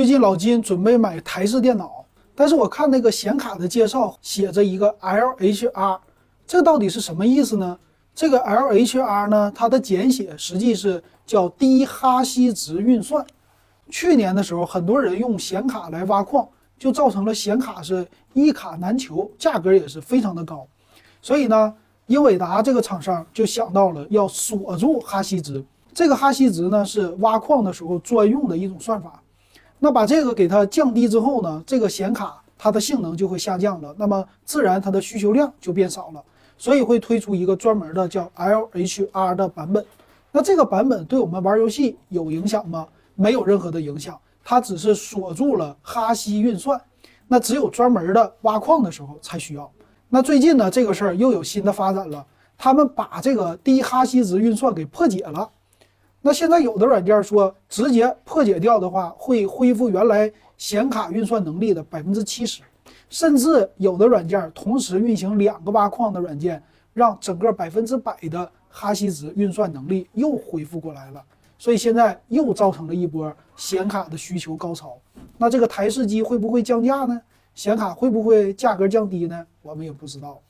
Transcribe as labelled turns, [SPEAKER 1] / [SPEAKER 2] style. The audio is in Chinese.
[SPEAKER 1] 最近老金准备买台式电脑，但是我看那个显卡的介绍写着一个 LHR，这到底是什么意思呢？这个 LHR 呢，它的简写实际是叫低哈希值运算。去年的时候，很多人用显卡来挖矿，就造成了显卡是一卡难求，价格也是非常的高。所以呢，英伟达这个厂商就想到了要锁住哈希值。这个哈希值呢，是挖矿的时候专用的一种算法。那把这个给它降低之后呢，这个显卡它的性能就会下降了，那么自然它的需求量就变少了。所以会推出一个专门的叫 LHR 的版本。那这个版本对我们玩游戏有影响吗？没有任何的影响，它只是锁住了哈希运算。那只有专门的挖矿的时候才需要。那最近呢，这个事儿又有新的发展了，他们把这个低哈希值运算给破解了。那现在有的软件说，直接破解掉的话，会恢复原来显卡运算能力的百分之七十。甚至有的软件同时运行两个挖矿的软件，让整个百分之百的哈希值运算能力又恢复过来了。所以现在又造成了一波显卡的需求高潮。那这个台式机会不会降价呢？显卡会不会价格降低呢？我们也不知道。